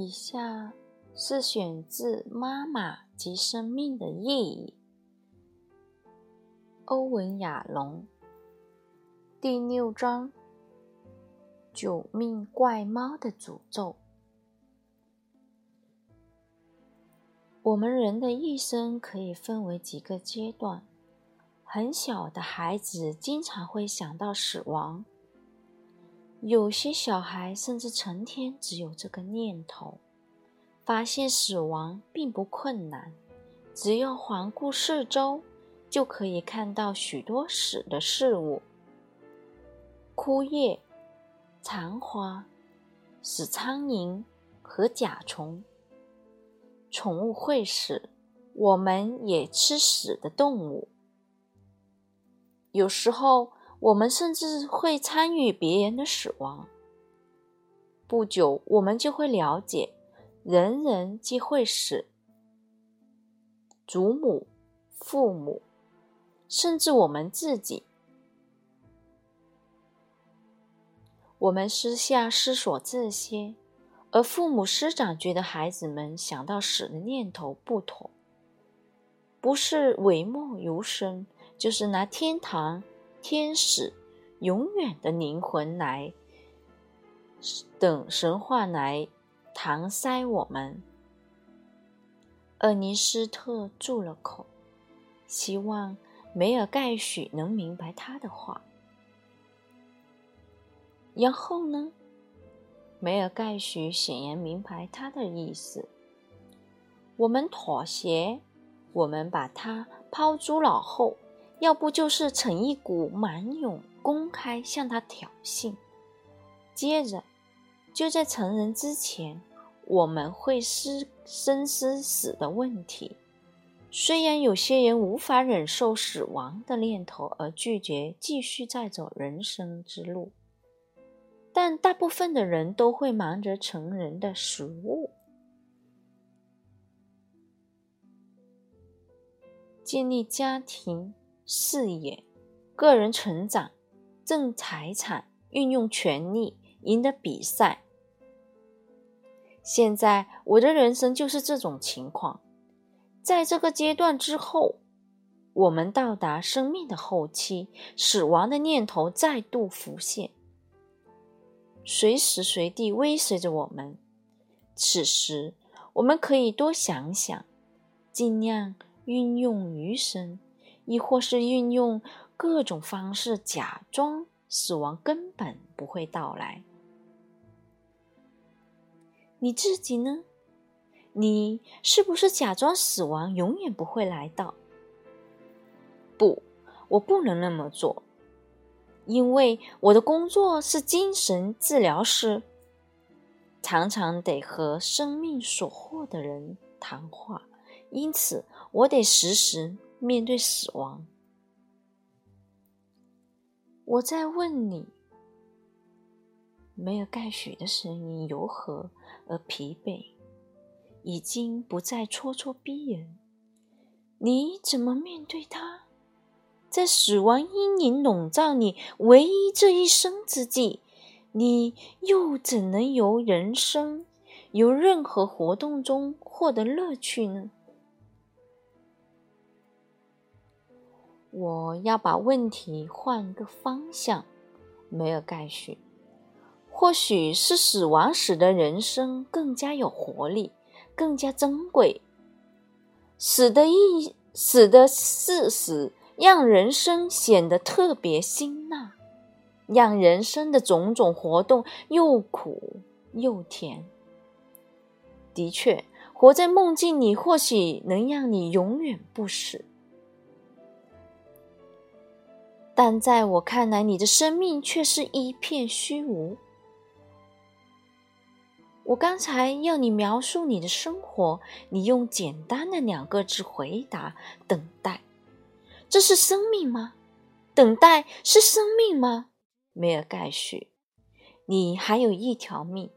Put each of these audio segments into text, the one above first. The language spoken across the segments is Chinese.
以下是选自《妈妈及生命的意义》，欧文·亚龙，第六章：九命怪猫的诅咒。我们人的一生可以分为几个阶段。很小的孩子经常会想到死亡。有些小孩甚至成天只有这个念头。发现死亡并不困难，只要环顾四周，就可以看到许多死的事物：枯叶、残花、死苍蝇和甲虫。宠物会死，我们也吃死的动物。有时候。我们甚至会参与别人的死亡。不久，我们就会了解，人人皆会死。祖母、父母，甚至我们自己。我们私下思索这些，而父母师长觉得孩子们想到死的念头不妥，不是讳莫如深，就是拿天堂。天使、永远的灵魂来等神话来搪塞我们。厄尼斯特住了口，希望梅尔盖许能明白他的话。然后呢？梅尔盖许显然明白他的意思。我们妥协，我们把他抛诸脑后。要不就是逞一股蛮勇，公开向他挑衅。接着，就在成人之前，我们会思深思死的问题。虽然有些人无法忍受死亡的念头而拒绝继续再走人生之路，但大部分的人都会忙着成人的食物、建立家庭。事业、个人成长、挣财产、运用权力、赢得比赛。现在我的人生就是这种情况。在这个阶段之后，我们到达生命的后期，死亡的念头再度浮现，随时随地威胁着我们。此时，我们可以多想想，尽量运用余生。亦或是运用各种方式假装死亡根本不会到来。你自己呢？你是不是假装死亡永远不会来到？不，我不能那么做，因为我的工作是精神治疗师，常常得和生命所获的人谈话，因此我得时时。面对死亡，我在问你。没有盖许的声音柔和而疲惫，已经不再咄咄逼人。你怎么面对他？在死亡阴影笼罩你唯一这一生之际，你又怎能由人生、由任何活动中获得乐趣呢？我要把问题换个方向，梅尔盖许。或许是死亡使得人生更加有活力，更加珍贵。死的意，死的事实，让人生显得特别辛辣，让人生的种种活动又苦又甜。的确，活在梦境里，或许能让你永远不死。但在我看来，你的生命却是一片虚无。我刚才要你描述你的生活，你用简单的两个字回答：等待。这是生命吗？等待是生命吗？梅尔盖许，你还有一条命，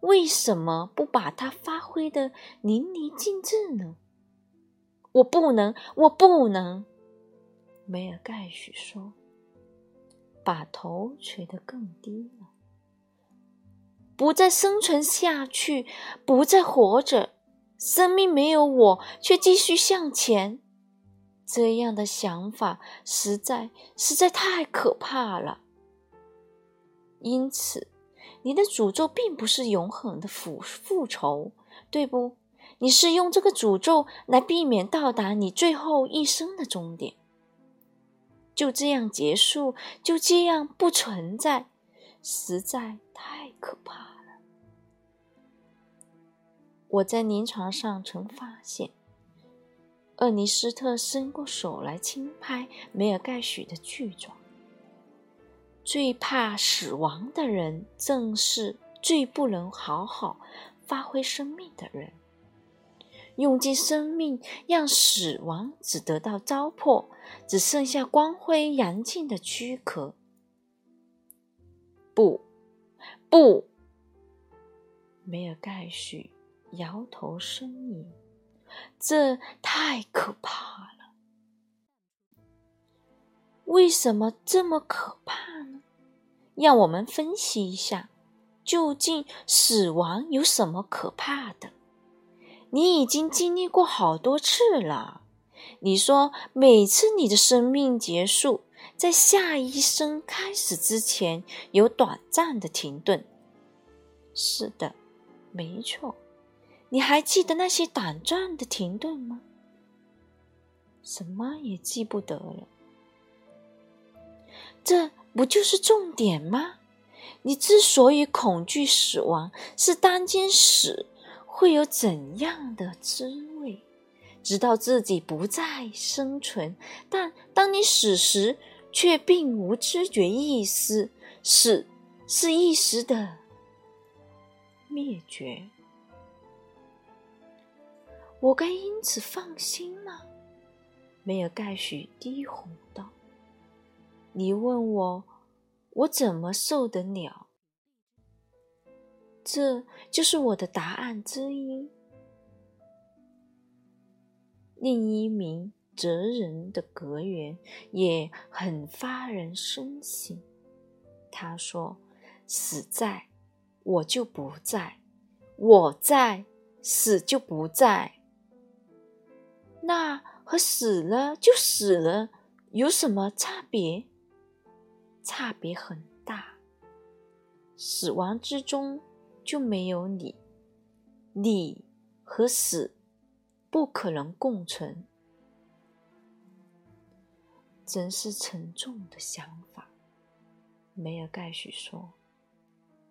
为什么不把它发挥的淋漓尽致呢？我不能，我不能。梅尔盖许说。把头垂得更低了。不再生存下去，不再活着，生命没有我却继续向前。这样的想法实在实在太可怕了。因此，你的诅咒并不是永恒的复复仇，对不？你是用这个诅咒来避免到达你最后一生的终点，就这样结束，就这样不存在，实在太可怕了。我在临床上曾发现。厄尼斯特伸过手来轻拍梅尔盖许的巨爪。最怕死亡的人，正是最不能好好发挥生命的人。用尽生命，让死亡只得到糟粕，只剩下光辉阳尽的躯壳。不，不！梅尔盖许摇头呻吟。这太可怕了！为什么这么可怕呢？让我们分析一下，究竟死亡有什么可怕的？你已经经历过好多次了。你说，每次你的生命结束，在下一生开始之前有短暂的停顿。是的，没错。你还记得那些短暂的停顿吗？什么也记不得了。这不就是重点吗？你之所以恐惧死亡，是担心死会有怎样的滋，直到自己不再生存。但当你死时，却并无知觉意识，死是一时的灭绝。我该因此放心吗？梅尔盖许低哄道：“你问我，我怎么受得了？这就是我的答案之一。”另一名哲人的格言也很发人深省。他说：“死在，我就不在；我在，死就不在。”那和死了就死了有什么差别？差别很大。死亡之中就没有你，你和死不可能共存。真是沉重的想法，梅尔盖许说，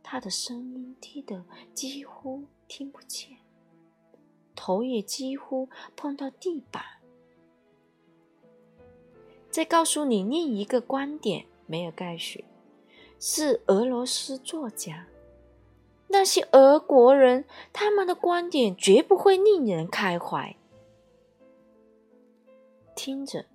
他的声音低得几乎听不见。头也几乎碰到地板。再告诉你另一个观点，梅尔盖许是俄罗斯作家。那些俄国人，他们的观点绝不会令人开怀。听着，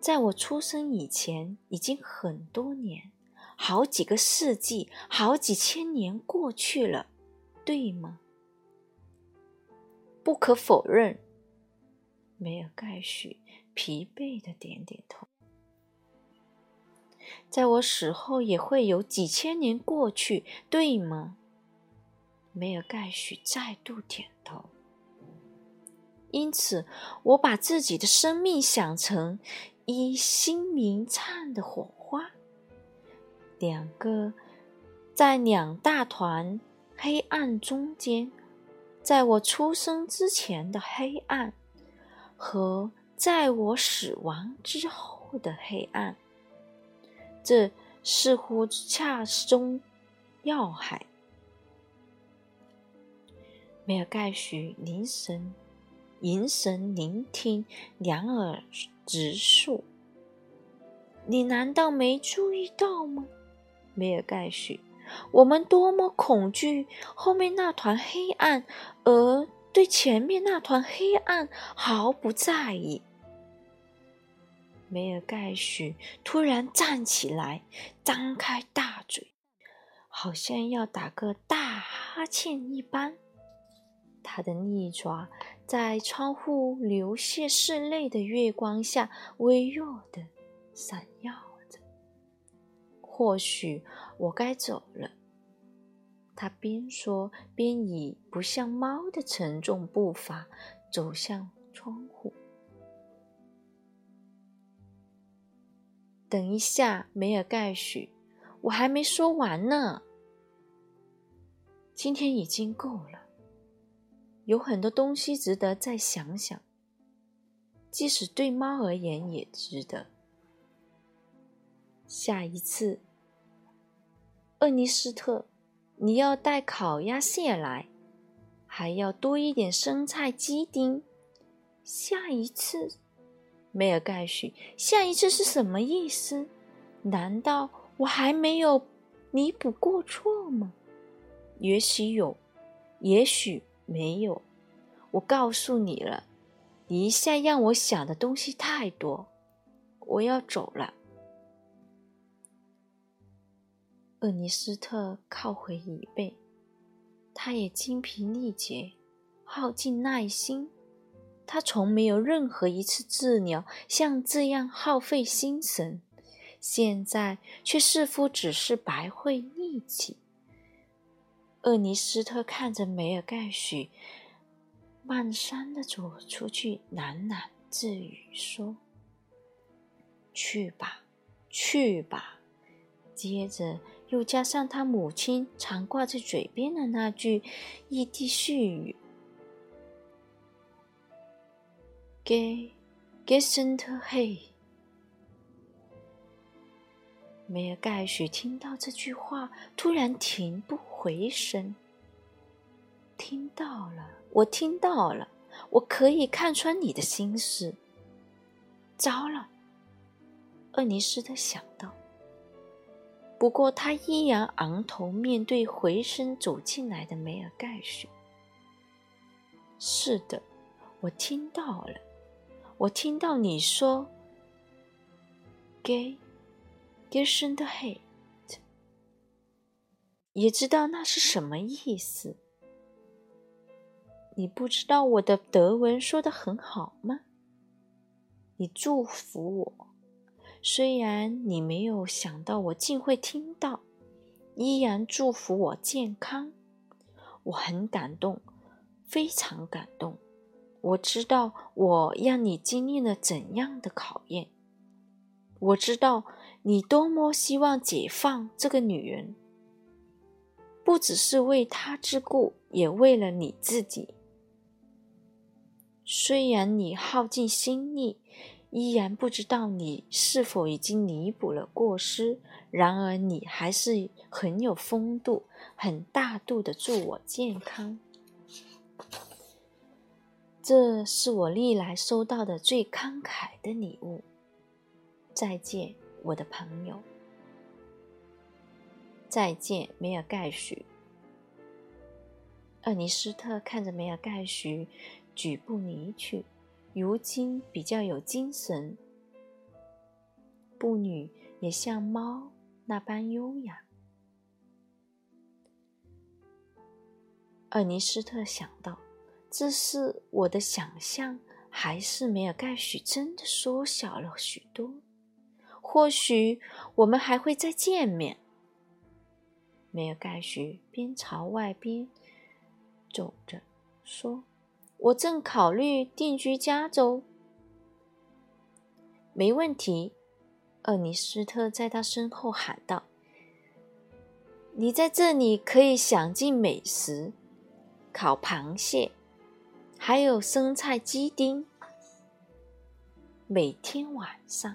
在我出生以前，已经很多年，好几个世纪，好几千年过去了，对吗？不可否认，梅尔盖许疲惫的点点头。在我死后也会有几千年过去，对吗？梅尔盖许再度点头。因此，我把自己的生命想成一星明灿的火花，两个在两大团黑暗中间。在我出生之前的黑暗，和在我死亡之后的黑暗，这似乎恰中要害。梅尔盖许凝神、凝神聆听，两耳直竖。你难道没注意到吗，梅尔盖许？我们多么恐惧后面那团黑暗，而对前面那团黑暗毫不在意。梅尔盖许突然站起来，张开大嘴，好像要打个大哈欠一般。他的利爪在窗户流泻室内的月光下微弱的闪耀着。或许我该走了，他边说边以不像猫的沉重步伐走向窗户。等一下，梅尔盖许，我还没说完呢。今天已经够了，有很多东西值得再想想，即使对猫而言也值得。下一次，厄尼斯特，你要带烤鸭蟹来，还要多一点生菜鸡丁。下一次，梅尔盖许，下一次是什么意思？难道我还没有弥补过错吗？也许有，也许没有。我告诉你了，你一下让我想的东西太多，我要走了。厄尼斯特靠回椅背，他也精疲力竭，耗尽耐心。他从没有任何一次治疗像这样耗费心神，现在却似乎只是白费力气。厄尼斯特看着梅尔盖许，慢山的走出去，喃喃自语说：“去吧，去吧。”接着。又加上他母亲常挂在嘴边的那句异地絮语：“Ge, gesent he。”梅尔盖许听到这句话，突然停不回声。听到了，我听到了，我可以看穿你的心思。糟了，厄尼斯特想到。不过，他依然昂头面对回声走进来的梅尔盖许。是的，我听到了，我听到你说 “gay”，“gay” 声的黑也知道那是什么意思。你不知道我的德文说的很好吗？你祝福我。虽然你没有想到我竟会听到，依然祝福我健康。我很感动，非常感动。我知道我让你经历了怎样的考验。我知道你多么希望解放这个女人，不只是为他之故，也为了你自己。虽然你耗尽心力。依然不知道你是否已经弥补了过失，然而你还是很有风度、很大度的祝我健康。这是我历来收到的最慷慨的礼物。再见，我的朋友。再见，梅尔盖许。厄尼斯特看着梅尔盖许举步离去。如今比较有精神，步履也像猫那般优雅。厄尼斯特想到：这是我的想象，还是梅尔盖许真的缩小了许多？或许我们还会再见面。梅尔盖许边朝外边走着，说。我正考虑定居加州。没问题，厄尼斯特在他身后喊道：“你在这里可以享尽美食，烤螃蟹，还有生菜鸡丁。每天晚上，